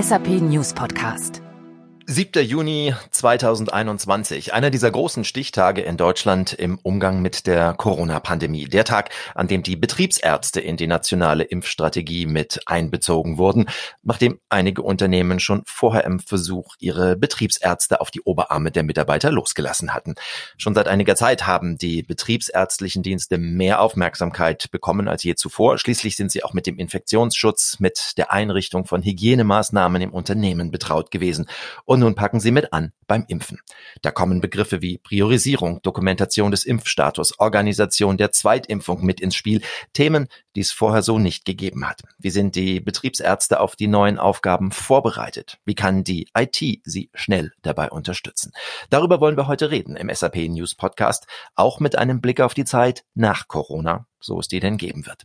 SAP News Podcast. 7. Juni 2021, einer dieser großen Stichtage in Deutschland im Umgang mit der Corona-Pandemie. Der Tag, an dem die Betriebsärzte in die nationale Impfstrategie mit einbezogen wurden, nachdem einige Unternehmen schon vorher im Versuch ihre Betriebsärzte auf die Oberarme der Mitarbeiter losgelassen hatten. Schon seit einiger Zeit haben die betriebsärztlichen Dienste mehr Aufmerksamkeit bekommen als je zuvor. Schließlich sind sie auch mit dem Infektionsschutz, mit der Einrichtung von Hygienemaßnahmen im Unternehmen betraut gewesen. Und nun packen sie mit an beim Impfen. Da kommen Begriffe wie Priorisierung, Dokumentation des Impfstatus, Organisation der Zweitimpfung mit ins Spiel, Themen, die es vorher so nicht gegeben hat. Wie sind die Betriebsärzte auf die neuen Aufgaben vorbereitet? Wie kann die IT sie schnell dabei unterstützen? Darüber wollen wir heute reden im SAP News Podcast, auch mit einem Blick auf die Zeit nach Corona so es die denn geben wird.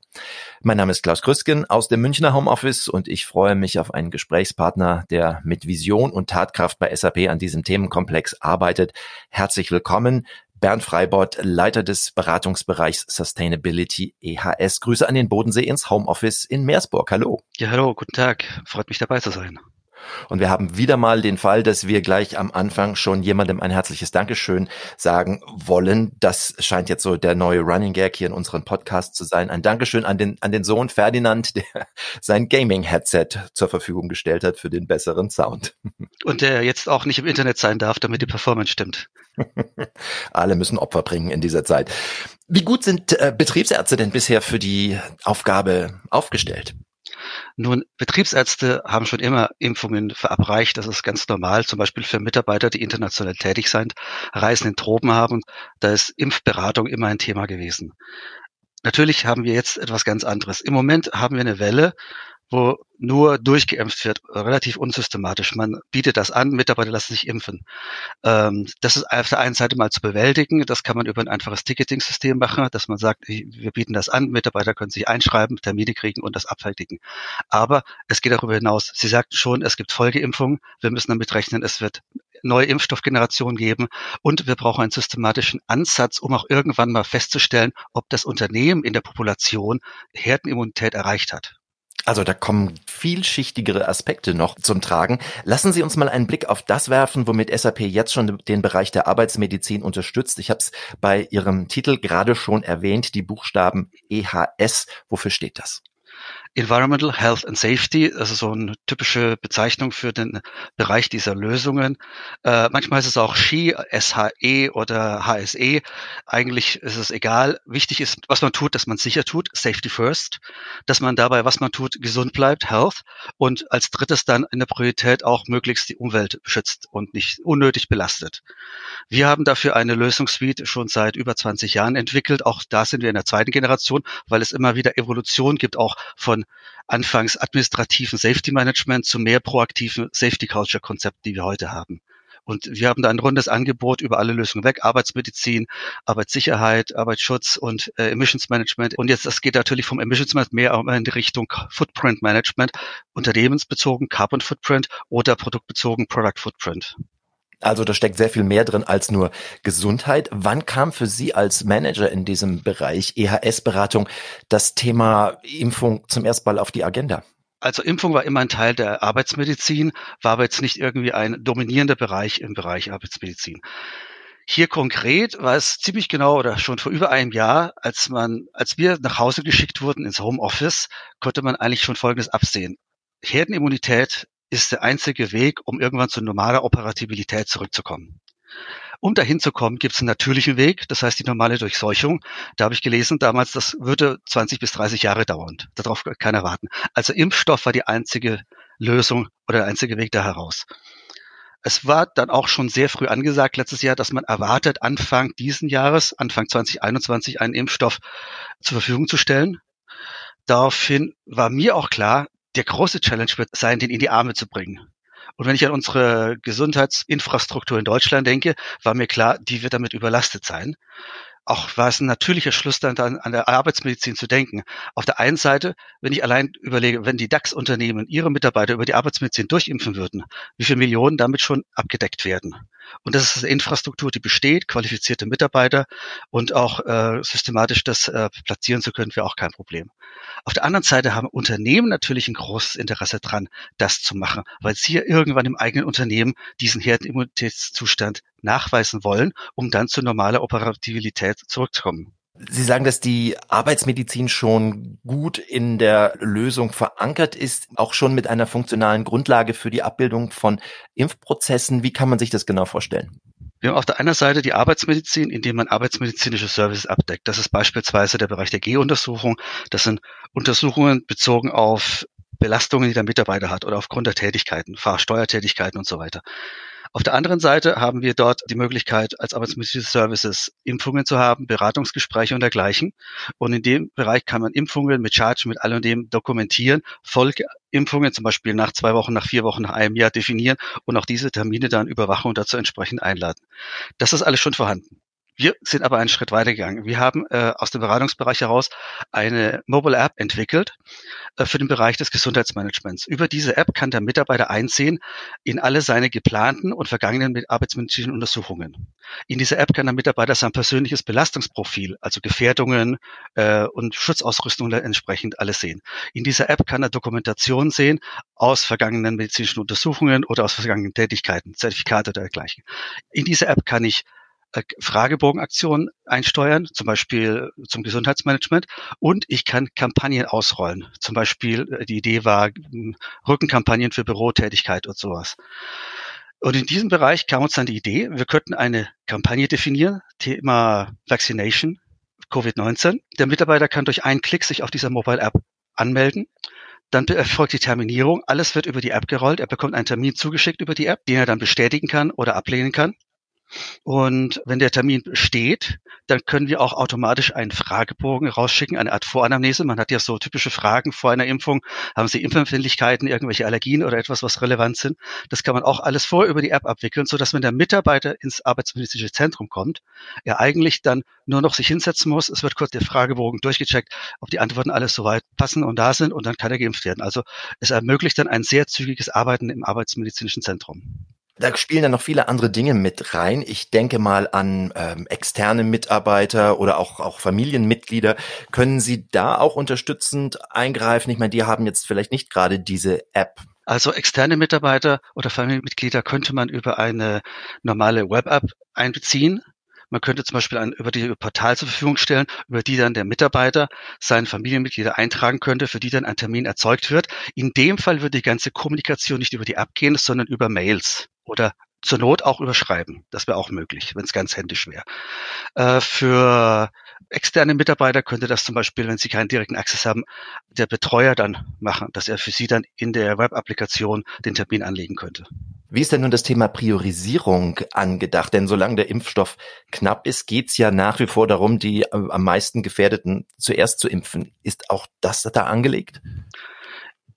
Mein Name ist Klaus Krüsken aus dem Münchner Homeoffice und ich freue mich auf einen Gesprächspartner, der mit Vision und Tatkraft bei SAP an diesem Themenkomplex arbeitet. Herzlich willkommen. Bernd Freibott, Leiter des Beratungsbereichs Sustainability EHS. Grüße an den Bodensee ins Homeoffice in Meersburg. Hallo. Ja, hallo, guten Tag. Freut mich dabei zu sein. Und wir haben wieder mal den Fall, dass wir gleich am Anfang schon jemandem ein herzliches Dankeschön sagen wollen. Das scheint jetzt so der neue Running Gag hier in unserem Podcast zu sein. Ein Dankeschön an den, an den Sohn Ferdinand, der sein Gaming-Headset zur Verfügung gestellt hat für den besseren Sound. Und der jetzt auch nicht im Internet sein darf, damit die Performance stimmt. Alle müssen Opfer bringen in dieser Zeit. Wie gut sind äh, Betriebsärzte denn bisher für die Aufgabe aufgestellt? Nun, Betriebsärzte haben schon immer Impfungen verabreicht. Das ist ganz normal. Zum Beispiel für Mitarbeiter, die international tätig sind, Reisen in Tropen haben. Da ist Impfberatung immer ein Thema gewesen. Natürlich haben wir jetzt etwas ganz anderes. Im Moment haben wir eine Welle, wo nur durchgeimpft wird, relativ unsystematisch. Man bietet das an, Mitarbeiter lassen sich impfen. Ähm, das ist auf der einen Seite mal zu bewältigen. Das kann man über ein einfaches Ticketing-System machen, dass man sagt, wir bieten das an, Mitarbeiter können sich einschreiben, Termine kriegen und das abfertigen. Aber es geht darüber hinaus. Sie sagten schon, es gibt Folgeimpfungen. Wir müssen damit rechnen, es wird neue Impfstoffgenerationen geben und wir brauchen einen systematischen Ansatz, um auch irgendwann mal festzustellen, ob das Unternehmen in der Population Herdenimmunität erreicht hat. Also da kommen vielschichtigere Aspekte noch zum Tragen. Lassen Sie uns mal einen Blick auf das werfen, womit SAP jetzt schon den Bereich der Arbeitsmedizin unterstützt. Ich habe es bei Ihrem Titel gerade schon erwähnt, die Buchstaben EHS. Wofür steht das? Environmental Health and Safety, also so eine typische Bezeichnung für den Bereich dieser Lösungen. Äh, manchmal ist es auch SHE, SHE oder HSE. Eigentlich ist es egal. Wichtig ist, was man tut, dass man sicher tut, Safety First, dass man dabei, was man tut, gesund bleibt, Health und als drittes dann in der Priorität auch möglichst die Umwelt beschützt und nicht unnötig belastet. Wir haben dafür eine Lösungssuite schon seit über 20 Jahren entwickelt. Auch da sind wir in der zweiten Generation, weil es immer wieder Evolution gibt, auch von anfangs administrativen Safety Management zu mehr proaktiven Safety Culture Konzepten, die wir heute haben. Und wir haben da ein rundes Angebot über alle Lösungen weg. Arbeitsmedizin, Arbeitssicherheit, Arbeitsschutz und äh, Emissions Management. Und jetzt, das geht natürlich vom Emissions Management mehr in die Richtung Footprint Management, unternehmensbezogen Carbon Footprint oder produktbezogen Product Footprint. Also da steckt sehr viel mehr drin als nur Gesundheit. Wann kam für Sie als Manager in diesem Bereich EHS-Beratung das Thema Impfung zum ersten Mal auf die Agenda? Also Impfung war immer ein Teil der Arbeitsmedizin, war aber jetzt nicht irgendwie ein dominierender Bereich im Bereich Arbeitsmedizin. Hier konkret war es ziemlich genau oder schon vor über einem Jahr, als man, als wir nach Hause geschickt wurden ins Homeoffice, konnte man eigentlich schon Folgendes absehen. Herdenimmunität ist der einzige Weg, um irgendwann zu normaler Operatibilität zurückzukommen. Um dahin zu kommen, gibt es einen natürlichen Weg, das heißt die normale Durchseuchung. Da habe ich gelesen damals, das würde 20 bis 30 Jahre dauern. Darauf kann keiner warten. Also Impfstoff war die einzige Lösung oder der einzige Weg da heraus. Es war dann auch schon sehr früh angesagt letztes Jahr, dass man erwartet, Anfang diesen Jahres, Anfang 2021, einen Impfstoff zur Verfügung zu stellen. Daraufhin war mir auch klar, der große Challenge wird sein, den in die Arme zu bringen. Und wenn ich an unsere Gesundheitsinfrastruktur in Deutschland denke, war mir klar, die wird damit überlastet sein. auch war es ein natürlicher Schluss dann, dann an der Arbeitsmedizin zu denken. Auf der einen Seite, wenn ich allein überlege, wenn die DAX-Unternehmen ihre Mitarbeiter über die Arbeitsmedizin durchimpfen würden, wie viele Millionen damit schon abgedeckt werden. Und das ist eine Infrastruktur, die besteht, qualifizierte Mitarbeiter und auch äh, systematisch das äh, platzieren zu können, wäre auch kein Problem. Auf der anderen Seite haben Unternehmen natürlich ein großes Interesse dran, das zu machen, weil sie ja irgendwann im eigenen Unternehmen diesen Herdenimmunitätszustand nachweisen wollen, um dann zu normaler Operativität zurückzukommen. Sie sagen, dass die Arbeitsmedizin schon gut in der Lösung verankert ist, auch schon mit einer funktionalen Grundlage für die Abbildung von Impfprozessen. Wie kann man sich das genau vorstellen? Wir haben auf der einen Seite die Arbeitsmedizin, indem man arbeitsmedizinische Services abdeckt. Das ist beispielsweise der Bereich der G-Untersuchung. Das sind Untersuchungen bezogen auf Belastungen, die der Mitarbeiter hat oder aufgrund der Tätigkeiten, Fahrsteuertätigkeiten und so weiter. Auf der anderen Seite haben wir dort die Möglichkeit, als arbeitsmedizinische Services Impfungen zu haben, Beratungsgespräche und dergleichen. Und in dem Bereich kann man Impfungen mit Charge, mit allem dem dokumentieren, Folgeimpfungen zum Beispiel nach zwei Wochen, nach vier Wochen, nach einem Jahr definieren und auch diese Termine dann überwachen und dazu entsprechend einladen. Das ist alles schon vorhanden. Wir sind aber einen Schritt weitergegangen. Wir haben äh, aus dem Beratungsbereich heraus eine Mobile App entwickelt äh, für den Bereich des Gesundheitsmanagements. Über diese App kann der Mitarbeiter einsehen in alle seine geplanten und vergangenen arbeitsmedizinischen Untersuchungen. In dieser App kann der Mitarbeiter sein persönliches Belastungsprofil, also Gefährdungen äh, und Schutzausrüstung entsprechend alles sehen. In dieser App kann er Dokumentation sehen aus vergangenen medizinischen Untersuchungen oder aus vergangenen Tätigkeiten, Zertifikate oder dergleichen. In dieser App kann ich Fragebogenaktionen einsteuern, zum Beispiel zum Gesundheitsmanagement. Und ich kann Kampagnen ausrollen. Zum Beispiel, äh, die Idee war hm, Rückenkampagnen für Bürotätigkeit und sowas. Und in diesem Bereich kam uns dann die Idee, wir könnten eine Kampagne definieren, Thema Vaccination, Covid-19. Der Mitarbeiter kann durch einen Klick sich auf dieser Mobile App anmelden. Dann erfolgt die Terminierung. Alles wird über die App gerollt. Er bekommt einen Termin zugeschickt über die App, den er dann bestätigen kann oder ablehnen kann. Und wenn der Termin steht, dann können wir auch automatisch einen Fragebogen rausschicken, eine Art Voranamnese. Man hat ja so typische Fragen vor einer Impfung. Haben Sie Impfempfindlichkeiten, irgendwelche Allergien oder etwas, was relevant sind? Das kann man auch alles vor über die App abwickeln, sodass wenn der Mitarbeiter ins arbeitsmedizinische Zentrum kommt, er eigentlich dann nur noch sich hinsetzen muss. Es wird kurz der Fragebogen durchgecheckt, ob die Antworten alles soweit passen und da sind und dann kann er geimpft werden. Also es ermöglicht dann ein sehr zügiges Arbeiten im arbeitsmedizinischen Zentrum. Da spielen dann noch viele andere Dinge mit rein. Ich denke mal an ähm, externe Mitarbeiter oder auch, auch Familienmitglieder. Können Sie da auch unterstützend eingreifen? Ich meine, die haben jetzt vielleicht nicht gerade diese App. Also externe Mitarbeiter oder Familienmitglieder könnte man über eine normale Web-App einbeziehen. Man könnte zum Beispiel ein über die Portal zur Verfügung stellen, über die dann der Mitarbeiter seine Familienmitglieder eintragen könnte, für die dann ein Termin erzeugt wird. In dem Fall würde die ganze Kommunikation nicht über die App gehen, sondern über Mails oder zur Not auch überschreiben. Das wäre auch möglich, wenn es ganz händisch wäre. Äh, für externe Mitarbeiter könnte das zum Beispiel, wenn sie keinen direkten Access haben, der Betreuer dann machen, dass er für sie dann in der Web-Applikation den Termin anlegen könnte. Wie ist denn nun das Thema Priorisierung angedacht? Denn solange der Impfstoff knapp ist, geht es ja nach wie vor darum, die äh, am meisten Gefährdeten zuerst zu impfen. Ist auch das da angelegt?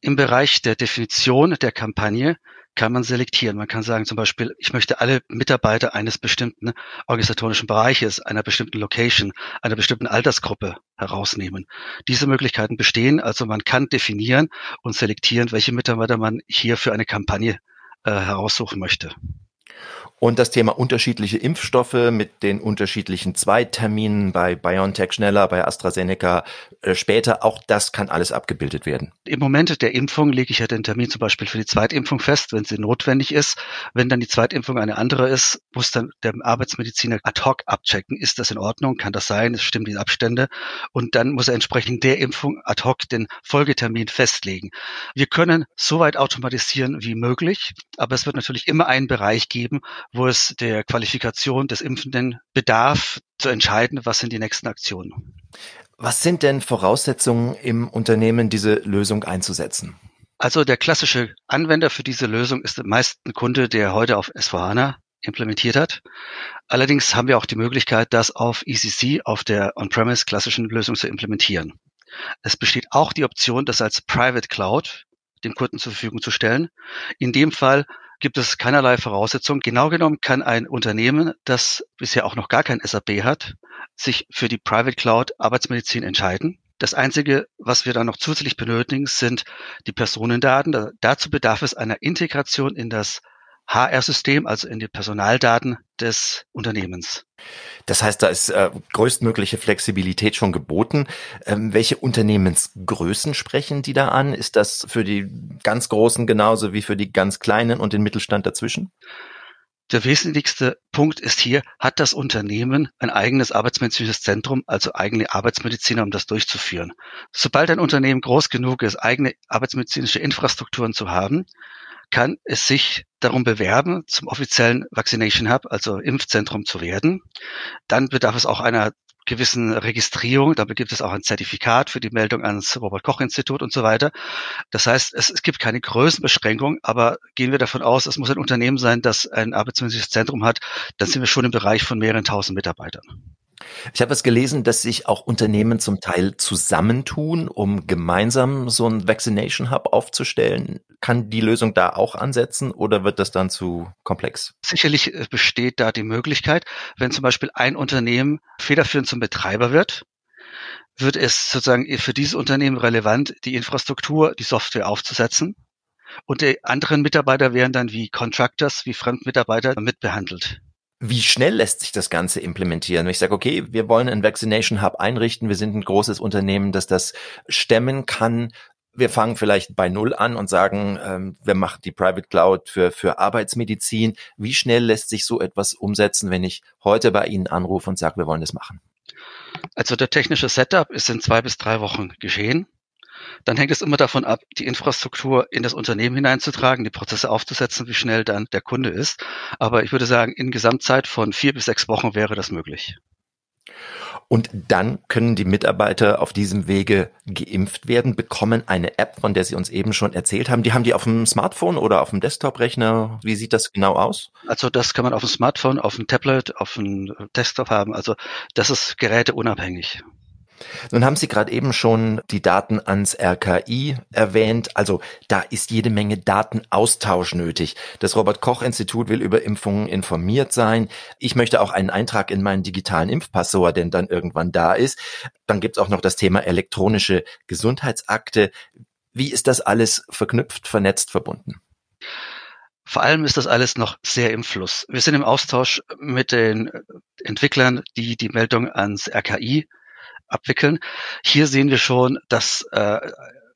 Im Bereich der Definition der Kampagne kann man selektieren. Man kann sagen zum Beispiel, ich möchte alle Mitarbeiter eines bestimmten organisatorischen Bereiches, einer bestimmten Location, einer bestimmten Altersgruppe herausnehmen. Diese Möglichkeiten bestehen, also man kann definieren und selektieren, welche Mitarbeiter man hier für eine Kampagne äh, heraussuchen möchte. Und das Thema unterschiedliche Impfstoffe mit den unterschiedlichen Zweitterminen bei BioNTech schneller, bei AstraZeneca äh, später, auch das kann alles abgebildet werden. Im Moment der Impfung lege ich ja den Termin zum Beispiel für die Zweitimpfung fest, wenn sie notwendig ist. Wenn dann die Zweitimpfung eine andere ist, muss dann der Arbeitsmediziner ad hoc abchecken, ist das in Ordnung, kann das sein, es stimmen die Abstände und dann muss er entsprechend der Impfung ad hoc den Folgetermin festlegen. Wir können so weit automatisieren wie möglich, aber es wird natürlich immer einen Bereich geben, wo es der Qualifikation des Impfenden bedarf, zu entscheiden, was sind die nächsten Aktionen. Was sind denn Voraussetzungen im Unternehmen, diese Lösung einzusetzen? Also der klassische Anwender für diese Lösung ist meist ein Kunde, der heute auf S4HANA implementiert hat. Allerdings haben wir auch die Möglichkeit, das auf ECC, auf der On-Premise klassischen Lösung zu implementieren. Es besteht auch die Option, das als Private Cloud dem Kunden zur Verfügung zu stellen. In dem Fall gibt es keinerlei Voraussetzungen. Genau genommen kann ein Unternehmen, das bisher auch noch gar kein SAP hat, sich für die Private Cloud Arbeitsmedizin entscheiden. Das Einzige, was wir dann noch zusätzlich benötigen, sind die Personendaten. dazu bedarf es einer Integration in das HR-System, also in die Personaldaten des Unternehmens. Das heißt, da ist äh, größtmögliche Flexibilität schon geboten. Ähm, welche Unternehmensgrößen sprechen die da an? Ist das für die ganz Großen genauso wie für die ganz Kleinen und den Mittelstand dazwischen? Der wesentlichste Punkt ist hier, hat das Unternehmen ein eigenes arbeitsmedizinisches Zentrum, also eigene Arbeitsmediziner, um das durchzuführen. Sobald ein Unternehmen groß genug ist, eigene arbeitsmedizinische Infrastrukturen zu haben, kann es sich darum bewerben, zum offiziellen Vaccination Hub, also Impfzentrum zu werden. Dann bedarf es auch einer gewissen Registrierung. Dabei gibt es auch ein Zertifikat für die Meldung ans Robert-Koch-Institut und so weiter. Das heißt, es, es, gibt keine Größenbeschränkung, aber gehen wir davon aus, es muss ein Unternehmen sein, das ein arbeitsmedizinisches Zentrum hat, dann sind wir schon im Bereich von mehreren tausend Mitarbeitern. Ich habe es gelesen, dass sich auch Unternehmen zum Teil zusammentun, um gemeinsam so ein Vaccination Hub aufzustellen. Kann die Lösung da auch ansetzen oder wird das dann zu komplex? Sicherlich äh, besteht da die Möglichkeit, wenn zum Beispiel ein Unternehmen federführend zum Betreiber wird, wird es sozusagen für dieses Unternehmen relevant, die Infrastruktur, die Software aufzusetzen. Und die anderen Mitarbeiter werden dann wie Contractors, wie Fremdmitarbeiter mitbehandelt. Wie schnell lässt sich das Ganze implementieren? Wenn ich sage, okay, wir wollen einen Vaccination Hub einrichten, wir sind ein großes Unternehmen, das das stemmen kann. Wir fangen vielleicht bei Null an und sagen, ähm, wir machen die Private Cloud für, für Arbeitsmedizin. Wie schnell lässt sich so etwas umsetzen, wenn ich heute bei Ihnen anrufe und sage, wir wollen das machen? Also der technische Setup ist in zwei bis drei Wochen geschehen. Dann hängt es immer davon ab, die Infrastruktur in das Unternehmen hineinzutragen, die Prozesse aufzusetzen, wie schnell dann der Kunde ist. Aber ich würde sagen, in Gesamtzeit von vier bis sechs Wochen wäre das möglich. Und dann können die Mitarbeiter auf diesem Wege geimpft werden, bekommen eine App, von der Sie uns eben schon erzählt haben. Die haben die auf dem Smartphone oder auf dem Desktop-Rechner. Wie sieht das genau aus? Also das kann man auf dem Smartphone, auf dem Tablet, auf dem Desktop haben. Also das ist geräteunabhängig. Nun haben Sie gerade eben schon die Daten ans RKI erwähnt. Also da ist jede Menge Datenaustausch nötig. Das Robert Koch Institut will über Impfungen informiert sein. Ich möchte auch einen Eintrag in meinen digitalen Impfpass, so er denn dann irgendwann da ist. Dann gibt es auch noch das Thema elektronische Gesundheitsakte. Wie ist das alles verknüpft, vernetzt, verbunden? Vor allem ist das alles noch sehr im Fluss. Wir sind im Austausch mit den Entwicklern, die die Meldung ans RKI abwickeln. Hier sehen wir schon, dass äh,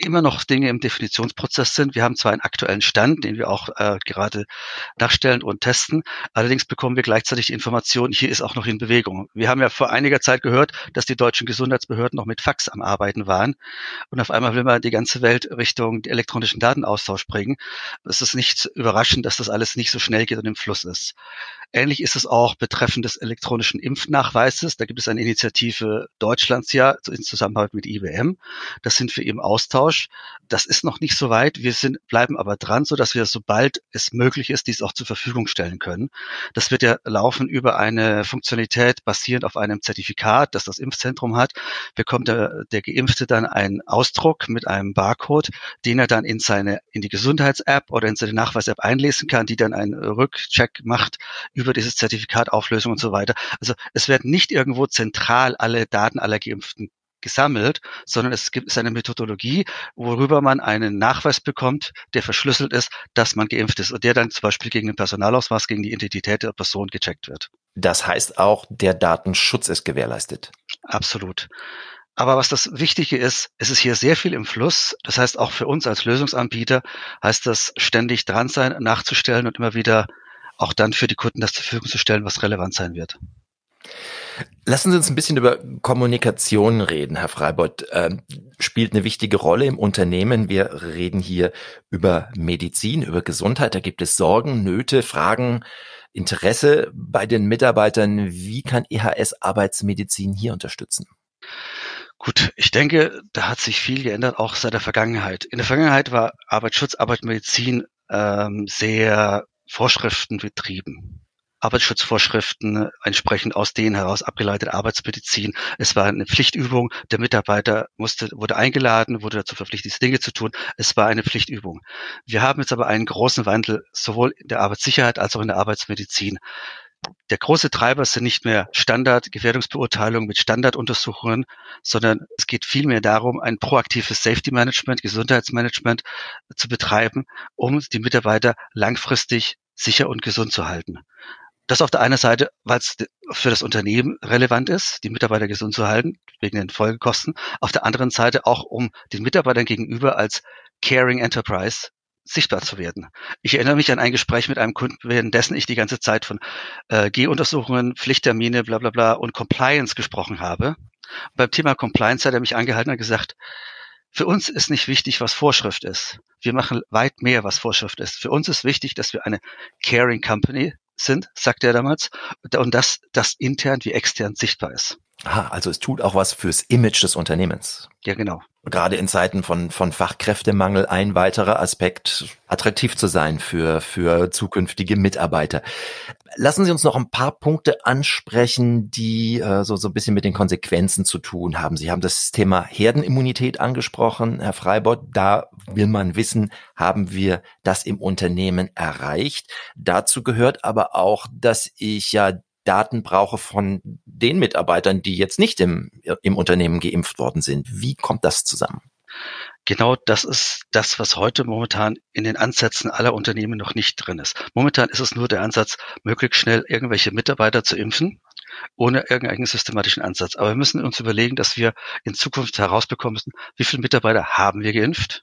immer noch Dinge im Definitionsprozess sind. Wir haben zwar einen aktuellen Stand, den wir auch äh, gerade nachstellen und testen. Allerdings bekommen wir gleichzeitig die Information, hier ist auch noch in Bewegung. Wir haben ja vor einiger Zeit gehört, dass die deutschen Gesundheitsbehörden noch mit Fax am Arbeiten waren. Und auf einmal will man die ganze Welt Richtung elektronischen Datenaustausch bringen. Es ist nicht überraschend, dass das alles nicht so schnell geht und im Fluss ist. Ähnlich ist es auch betreffend des elektronischen Impfnachweises. Da gibt es eine Initiative Deutschlands ja in Zusammenarbeit mit IBM. Das sind wir im Austausch. Das ist noch nicht so weit. Wir sind, bleiben aber dran, so dass wir, sobald es möglich ist, dies auch zur Verfügung stellen können. Das wird ja laufen über eine Funktionalität basierend auf einem Zertifikat, das das Impfzentrum hat. Bekommt der, der Geimpfte dann einen Ausdruck mit einem Barcode, den er dann in seine, in die Gesundheits-App oder in seine Nachweis-App einlesen kann, die dann einen Rückcheck macht über dieses Zertifikat, Auflösung und so weiter. Also es werden nicht irgendwo zentral alle Daten aller Geimpften gesammelt, sondern es gibt eine Methodologie, worüber man einen Nachweis bekommt, der verschlüsselt ist, dass man geimpft ist und der dann zum Beispiel gegen den Personalausweis, gegen die Identität der Person gecheckt wird. Das heißt auch, der Datenschutz ist gewährleistet. Absolut. Aber was das Wichtige ist, es ist hier sehr viel im Fluss. Das heißt, auch für uns als Lösungsanbieter heißt das ständig dran sein, nachzustellen und immer wieder auch dann für die Kunden das zur Verfügung zu stellen, was relevant sein wird. Lassen Sie uns ein bisschen über Kommunikation reden, Herr Freibott. Ähm, spielt eine wichtige Rolle im Unternehmen. Wir reden hier über Medizin, über Gesundheit. Da gibt es Sorgen, Nöte, Fragen, Interesse bei den Mitarbeitern. Wie kann EHS Arbeitsmedizin hier unterstützen? Gut, ich denke, da hat sich viel geändert, auch seit der Vergangenheit. In der Vergangenheit war Arbeitsschutz, Arbeitsmedizin ähm, sehr Vorschriften betrieben. Arbeitsschutzvorschriften entsprechend aus denen heraus abgeleitet Arbeitsmedizin. Es war eine Pflichtübung. Der Mitarbeiter musste, wurde eingeladen, wurde dazu verpflichtet, diese Dinge zu tun. Es war eine Pflichtübung. Wir haben jetzt aber einen großen Wandel sowohl in der Arbeitssicherheit als auch in der Arbeitsmedizin. der große Treiber sind nicht mehr Standard-Gefährdungsbeurteilungen mit Standarduntersuchungen, sondern es geht vielmehr darum, ein proaktives Safety-Management, Gesundheitsmanagement zu betreiben, um die Mitarbeiter langfristig sicher und gesund zu halten. Das auf der einen Seite, weil es für das Unternehmen relevant ist, die Mitarbeiter gesund zu halten, wegen den Folgekosten. Auf der anderen Seite auch, um den Mitarbeitern gegenüber als Caring Enterprise sichtbar zu werden. Ich erinnere mich an ein Gespräch mit einem Kunden, währenddessen ich die ganze Zeit von äh, G-Untersuchungen, Pflichttermine, bla bla bla und Compliance gesprochen habe. Beim Thema Compliance hat er mich angehalten und gesagt, für uns ist nicht wichtig, was Vorschrift ist. Wir machen weit mehr, was Vorschrift ist. Für uns ist wichtig, dass wir eine Caring Company sind, sagte er damals, und dass das intern wie extern sichtbar ist. Aha, also es tut auch was fürs Image des Unternehmens. Ja, genau. Gerade in Zeiten von, von Fachkräftemangel ein weiterer Aspekt, attraktiv zu sein für, für zukünftige Mitarbeiter. Lassen Sie uns noch ein paar Punkte ansprechen, die äh, so, so ein bisschen mit den Konsequenzen zu tun haben. Sie haben das Thema Herdenimmunität angesprochen, Herr Freibott. Da will man wissen, haben wir das im Unternehmen erreicht? Dazu gehört aber auch, dass ich ja Daten brauche von den Mitarbeitern, die jetzt nicht im, im Unternehmen geimpft worden sind. Wie kommt das zusammen? Genau das ist das, was heute momentan in den Ansätzen aller Unternehmen noch nicht drin ist. Momentan ist es nur der Ansatz, möglichst schnell irgendwelche Mitarbeiter zu impfen, ohne irgendeinen systematischen Ansatz. Aber wir müssen uns überlegen, dass wir in Zukunft herausbekommen müssen, wie viele Mitarbeiter haben wir geimpft?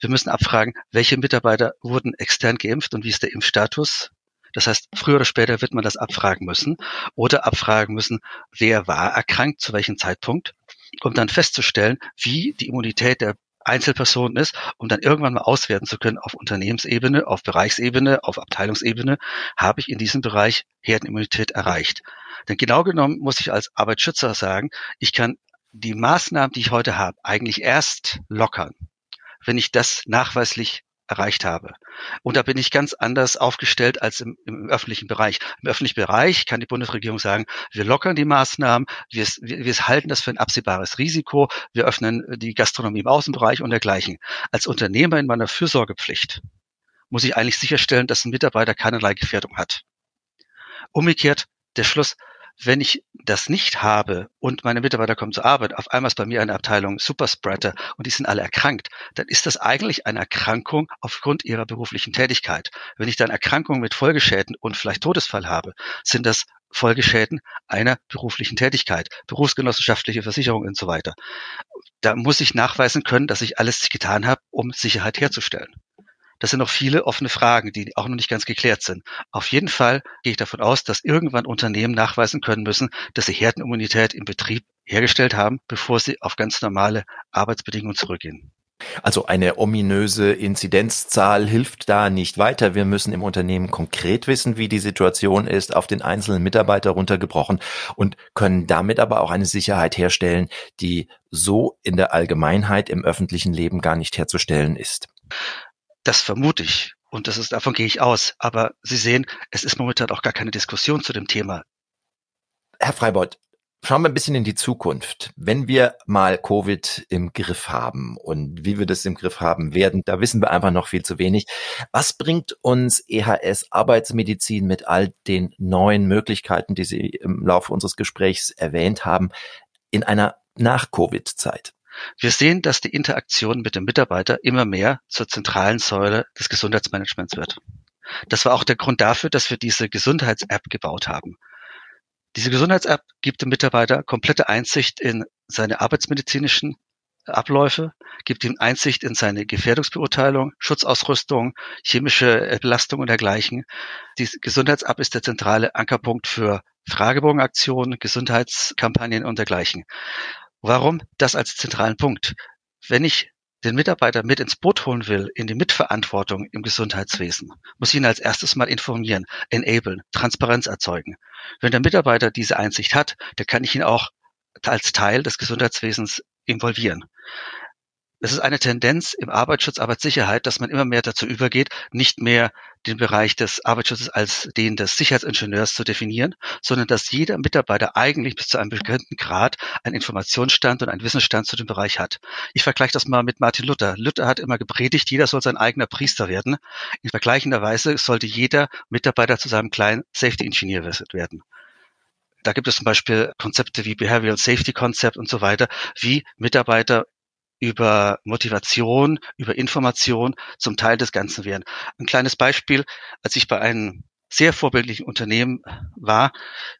Wir müssen abfragen, welche Mitarbeiter wurden extern geimpft und wie ist der Impfstatus? Das heißt, früher oder später wird man das abfragen müssen oder abfragen müssen, wer war erkrankt, zu welchem Zeitpunkt, um dann festzustellen, wie die Immunität der Einzelperson ist, um dann irgendwann mal auswerten zu können auf Unternehmensebene, auf Bereichsebene, auf Abteilungsebene, habe ich in diesem Bereich Herdenimmunität erreicht. Denn genau genommen muss ich als Arbeitsschützer sagen, ich kann die Maßnahmen, die ich heute habe, eigentlich erst lockern, wenn ich das nachweislich erreicht habe. Und da bin ich ganz anders aufgestellt als im, im, öffentlichen Bereich. Im öffentlichen Bereich kann die Bundesregierung sagen, wir lockern die Maßnahmen, wir, wir, wir halten das für ein absehbares Risiko, wir öffnen die Gastronomie im Außenbereich und dergleichen. Als Unternehmer in meiner Fürsorgepflicht muss ich eigentlich sicherstellen, dass ein Mitarbeiter keinerlei Gefährdung hat. Umgekehrt, der Schluss, wenn ich das nicht habe und meine Mitarbeiter kommen zur Arbeit, auf einmal ist bei mir eine Abteilung Superspreader und die sind alle erkrankt, dann ist das eigentlich eine Erkrankung aufgrund ihrer beruflichen Tätigkeit. Wenn ich dann Erkrankungen mit Folgeschäden und vielleicht Todesfall habe, sind das Folgeschäden einer beruflichen Tätigkeit, berufsgenossenschaftliche Versicherung und so weiter. Da muss ich nachweisen können, dass ich alles getan habe, um Sicherheit herzustellen. Das sind noch viele offene Fragen, die auch noch nicht ganz geklärt sind. Auf jeden Fall gehe ich davon aus, dass irgendwann Unternehmen nachweisen können müssen, dass sie Herdenimmunität im Betrieb hergestellt haben, bevor sie auf ganz normale Arbeitsbedingungen zurückgehen. Also eine ominöse Inzidenzzahl hilft da nicht weiter. Wir müssen im Unternehmen konkret wissen, wie die Situation ist, auf den einzelnen Mitarbeiter runtergebrochen und können damit aber auch eine Sicherheit herstellen, die so in der Allgemeinheit im öffentlichen Leben gar nicht herzustellen ist. Das vermute ich. Und das ist, davon gehe ich aus. Aber Sie sehen, es ist momentan auch gar keine Diskussion zu dem Thema. Herr Freibeuth, schauen wir ein bisschen in die Zukunft. Wenn wir mal Covid im Griff haben und wie wir das im Griff haben werden, da wissen wir einfach noch viel zu wenig. Was bringt uns EHS Arbeitsmedizin mit all den neuen Möglichkeiten, die Sie im Laufe unseres Gesprächs erwähnt haben, in einer Nach-Covid-Zeit? Wir sehen, dass die Interaktion mit dem Mitarbeiter immer mehr zur zentralen Säule des Gesundheitsmanagements wird. Das war auch der Grund dafür, dass wir diese Gesundheits-App gebaut haben. Diese Gesundheits-App gibt dem Mitarbeiter komplette Einsicht in seine arbeitsmedizinischen Abläufe, gibt ihm Einsicht in seine Gefährdungsbeurteilung, Schutzausrüstung, chemische Belastung und dergleichen. Die Gesundheits-App ist der zentrale Ankerpunkt für Fragebogenaktionen, Gesundheitskampagnen und dergleichen. Warum das als zentralen Punkt? Wenn ich den Mitarbeiter mit ins Boot holen will, in die Mitverantwortung im Gesundheitswesen, muss ich ihn als erstes mal informieren, enablen, Transparenz erzeugen. Wenn der Mitarbeiter diese Einsicht hat, dann kann ich ihn auch als Teil des Gesundheitswesens involvieren. Es ist eine Tendenz im Arbeitsschutz, Arbeitssicherheit, dass man immer mehr dazu übergeht, nicht mehr den Bereich des Arbeitsschutzes als den des Sicherheitsingenieurs zu definieren, sondern dass jeder Mitarbeiter eigentlich bis zu einem bestimmten Grad einen Informationsstand und einen Wissensstand zu dem Bereich hat. Ich vergleiche das mal mit Martin Luther. Luther hat immer gepredigt, jeder soll sein eigener Priester werden. In vergleichender Weise sollte jeder Mitarbeiter zu seinem kleinen Safety-Ingenieur werden. Da gibt es zum Beispiel Konzepte wie Behavioral Safety Concept und so weiter, wie Mitarbeiter über Motivation, über Information zum Teil des Ganzen werden. Ein kleines Beispiel, als ich bei einem sehr vorbildlichen Unternehmen war,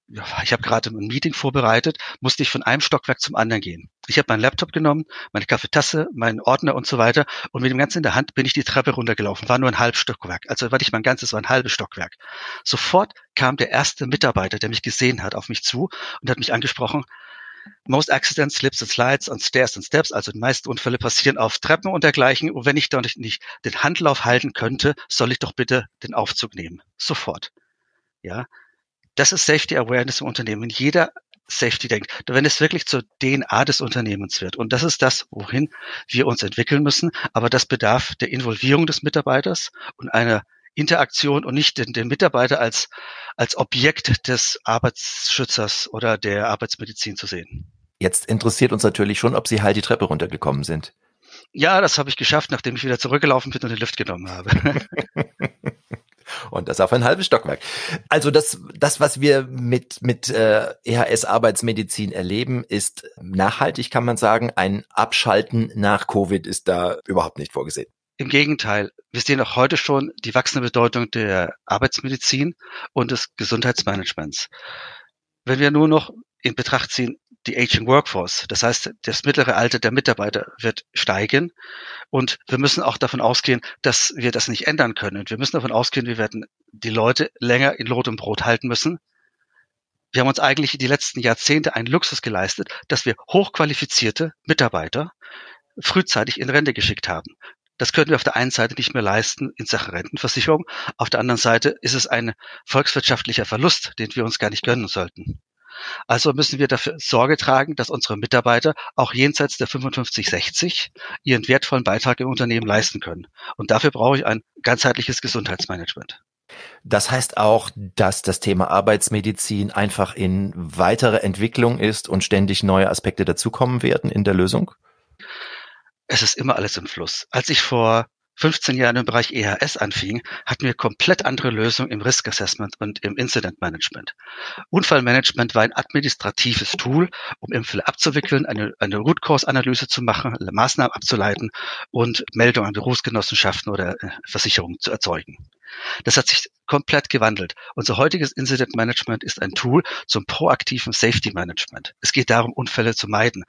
ich habe gerade ein Meeting vorbereitet, musste ich von einem Stockwerk zum anderen gehen. Ich habe meinen Laptop genommen, meine Kaffeetasse, meinen Ordner und so weiter und mit dem Ganzen in der Hand bin ich die Treppe runtergelaufen, war nur ein halbes Stockwerk, also war nicht mein ganzes, war ein halbes Stockwerk. Sofort kam der erste Mitarbeiter, der mich gesehen hat, auf mich zu und hat mich angesprochen, Most accidents, slips and slides on stairs and steps, also die meisten Unfälle passieren auf Treppen und dergleichen. Und wenn ich da nicht, den Handlauf halten könnte, soll ich doch bitte den Aufzug nehmen. Sofort. Ja. Das ist Safety Awareness im Unternehmen. Jeder Safety denkt, wenn es wirklich zur DNA des Unternehmens wird. Und das ist das, wohin wir uns entwickeln müssen. Aber das bedarf der Involvierung des Mitarbeiters und einer Interaktion und nicht den, den Mitarbeiter als, als Objekt des Arbeitsschützers oder der Arbeitsmedizin zu sehen. Jetzt interessiert uns natürlich schon, ob Sie halt die Treppe runtergekommen sind. Ja, das habe ich geschafft, nachdem ich wieder zurückgelaufen bin und den Lift genommen habe. und das auf ein halbes Stockwerk. Also das, das was wir mit mit äh, EHS-Arbeitsmedizin erleben, ist nachhaltig, kann man sagen. Ein Abschalten nach Covid ist da überhaupt nicht vorgesehen. Im Gegenteil, wir sehen auch heute schon die wachsende Bedeutung der Arbeitsmedizin und des Gesundheitsmanagements. Wenn wir nur noch in Betracht ziehen, die Aging Workforce, das heißt, das mittlere Alter der Mitarbeiter wird steigen und wir müssen auch davon ausgehen, dass wir das nicht ändern können. Wir müssen davon ausgehen, wir werden die Leute länger in Lot und Brot halten müssen. Wir haben uns eigentlich die letzten Jahrzehnte einen Luxus geleistet, dass wir hochqualifizierte Mitarbeiter frühzeitig in Rente geschickt haben. Das können wir auf der einen Seite nicht mehr leisten in Sachen Rentenversicherung. Auf der anderen Seite ist es ein volkswirtschaftlicher Verlust, den wir uns gar nicht gönnen sollten. Also müssen wir dafür Sorge tragen, dass unsere Mitarbeiter auch jenseits der 55, 60 ihren wertvollen Beitrag im Unternehmen leisten können. Und dafür brauche ich ein ganzheitliches Gesundheitsmanagement. Das heißt auch, dass das Thema Arbeitsmedizin einfach in weitere Entwicklung ist und ständig neue Aspekte dazukommen werden in der Lösung? Es ist immer alles im Fluss. Als ich vor 15 Jahren im Bereich EHS anfing, hatten wir komplett andere Lösungen im Risk Assessment und im Incident Management. Unfallmanagement war ein administratives Tool, um Unfälle abzuwickeln, eine, eine Root Cause Analyse zu machen, Maßnahmen abzuleiten und Meldungen an Berufsgenossenschaften oder äh, Versicherungen zu erzeugen. Das hat sich komplett gewandelt. Unser heutiges Incident Management ist ein Tool zum proaktiven Safety Management. Es geht darum, Unfälle zu meiden.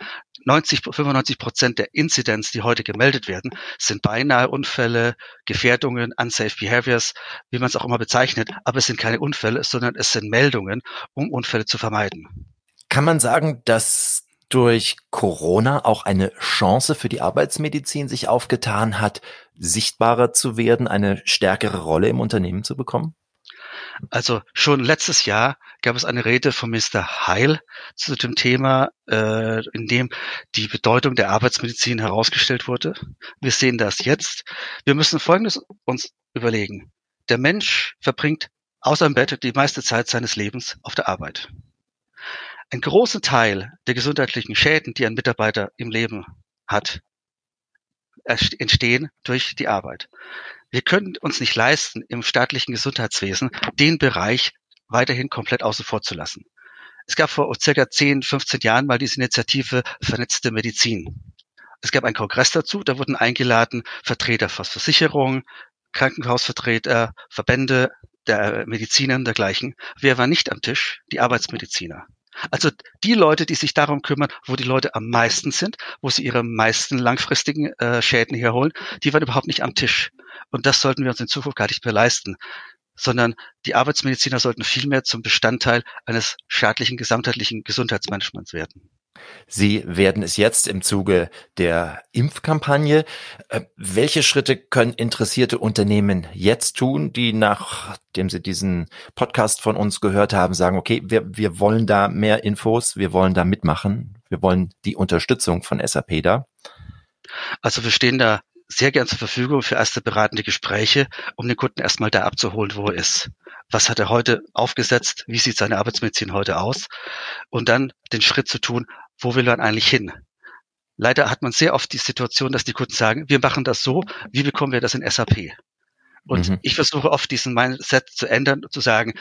90, 95 Prozent der Incidents, die heute gemeldet werden, sind beinahe Unfälle, Gefährdungen, unsafe behaviors, wie man es auch immer bezeichnet. Aber es sind keine Unfälle, sondern es sind Meldungen, um Unfälle zu vermeiden. Kann man sagen, dass durch Corona auch eine Chance für die Arbeitsmedizin sich aufgetan hat, sichtbarer zu werden, eine stärkere Rolle im Unternehmen zu bekommen? Also schon letztes Jahr gab es eine Rede von Mr. Heil zu dem Thema, äh, in dem die Bedeutung der Arbeitsmedizin herausgestellt wurde. Wir sehen das jetzt. Wir müssen Folgendes uns überlegen. Der Mensch verbringt außer im Bett die meiste Zeit seines Lebens auf der Arbeit. Ein großer Teil der gesundheitlichen Schäden, die ein Mitarbeiter im Leben hat, entstehen durch die Arbeit. Wir können uns nicht leisten, im staatlichen Gesundheitswesen den Bereich weiterhin komplett außen vor zu lassen. Es gab vor circa 10, 15 Jahren mal diese Initiative Vernetzte Medizin. Es gab einen Kongress dazu, da wurden eingeladen Vertreter von Versicherungen, Krankenhausvertreter, Verbände der Mediziner und dergleichen. Wer war nicht am Tisch? Die Arbeitsmediziner. Also die Leute, die sich darum kümmern, wo die Leute am meisten sind, wo sie ihre meisten langfristigen äh, Schäden herholen, die waren überhaupt nicht am Tisch. Und das sollten wir uns in Zukunft gar nicht mehr leisten sondern die Arbeitsmediziner sollten vielmehr zum Bestandteil eines staatlichen gesamtheitlichen Gesundheitsmanagements werden. Sie werden es jetzt im Zuge der Impfkampagne. Äh, welche Schritte können interessierte Unternehmen jetzt tun, die nachdem sie diesen Podcast von uns gehört haben, sagen, okay, wir, wir wollen da mehr Infos, wir wollen da mitmachen, wir wollen die Unterstützung von SAP da? Also wir stehen da sehr gern zur Verfügung für erste beratende Gespräche, um den Kunden erstmal da abzuholen, wo er ist. Was hat er heute aufgesetzt? Wie sieht seine Arbeitsmedizin heute aus? Und dann den Schritt zu tun, wo will er eigentlich hin? Leider hat man sehr oft die Situation, dass die Kunden sagen, wir machen das so, wie bekommen wir das in SAP? Und mhm. ich versuche oft diesen Mindset zu ändern, zu sagen,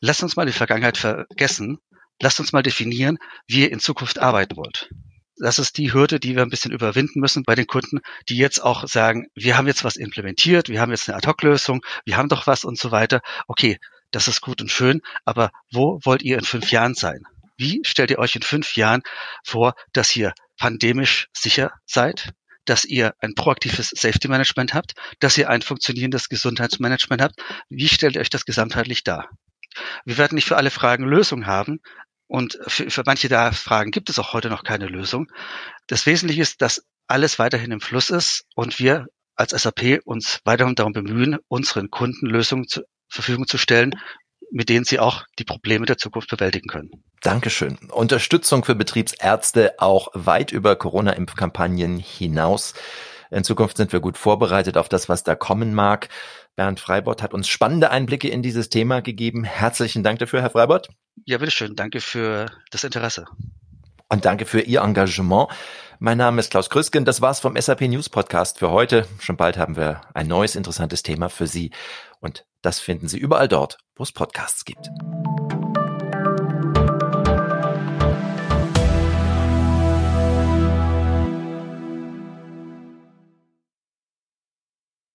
lasst uns mal die Vergangenheit vergessen, lasst uns mal definieren, wie ihr in Zukunft arbeiten wollt. Das ist die Hürde, die wir ein bisschen überwinden müssen bei den Kunden, die jetzt auch sagen, wir haben jetzt was implementiert, wir haben jetzt eine Ad-Hoc-Lösung, wir haben doch was und so weiter. Okay, das ist gut und schön, aber wo wollt ihr in fünf Jahren sein? Wie stellt ihr euch in fünf Jahren vor, dass ihr pandemisch sicher seid, dass ihr ein proaktives Safety Management habt, dass ihr ein funktionierendes Gesundheitsmanagement habt. Wie stellt ihr euch das gesamtheitlich dar? Wir werden nicht für alle Fragen Lösungen haben. Und für, für manche der Fragen gibt es auch heute noch keine Lösung. Das Wesentliche ist, dass alles weiterhin im Fluss ist und wir als SAP uns weiterhin darum bemühen, unseren Kunden Lösungen zur Verfügung zu stellen, mit denen sie auch die Probleme der Zukunft bewältigen können. Dankeschön. Unterstützung für Betriebsärzte auch weit über Corona-Impfkampagnen hinaus. In Zukunft sind wir gut vorbereitet auf das, was da kommen mag. Bernd Freibott hat uns spannende Einblicke in dieses Thema gegeben. Herzlichen Dank dafür, Herr Freibott. Ja, bitteschön. Danke für das Interesse. Und danke für Ihr Engagement. Mein Name ist Klaus Krüsken. Das war's vom SAP News Podcast für heute. Schon bald haben wir ein neues interessantes Thema für Sie. Und das finden Sie überall dort, wo es Podcasts gibt.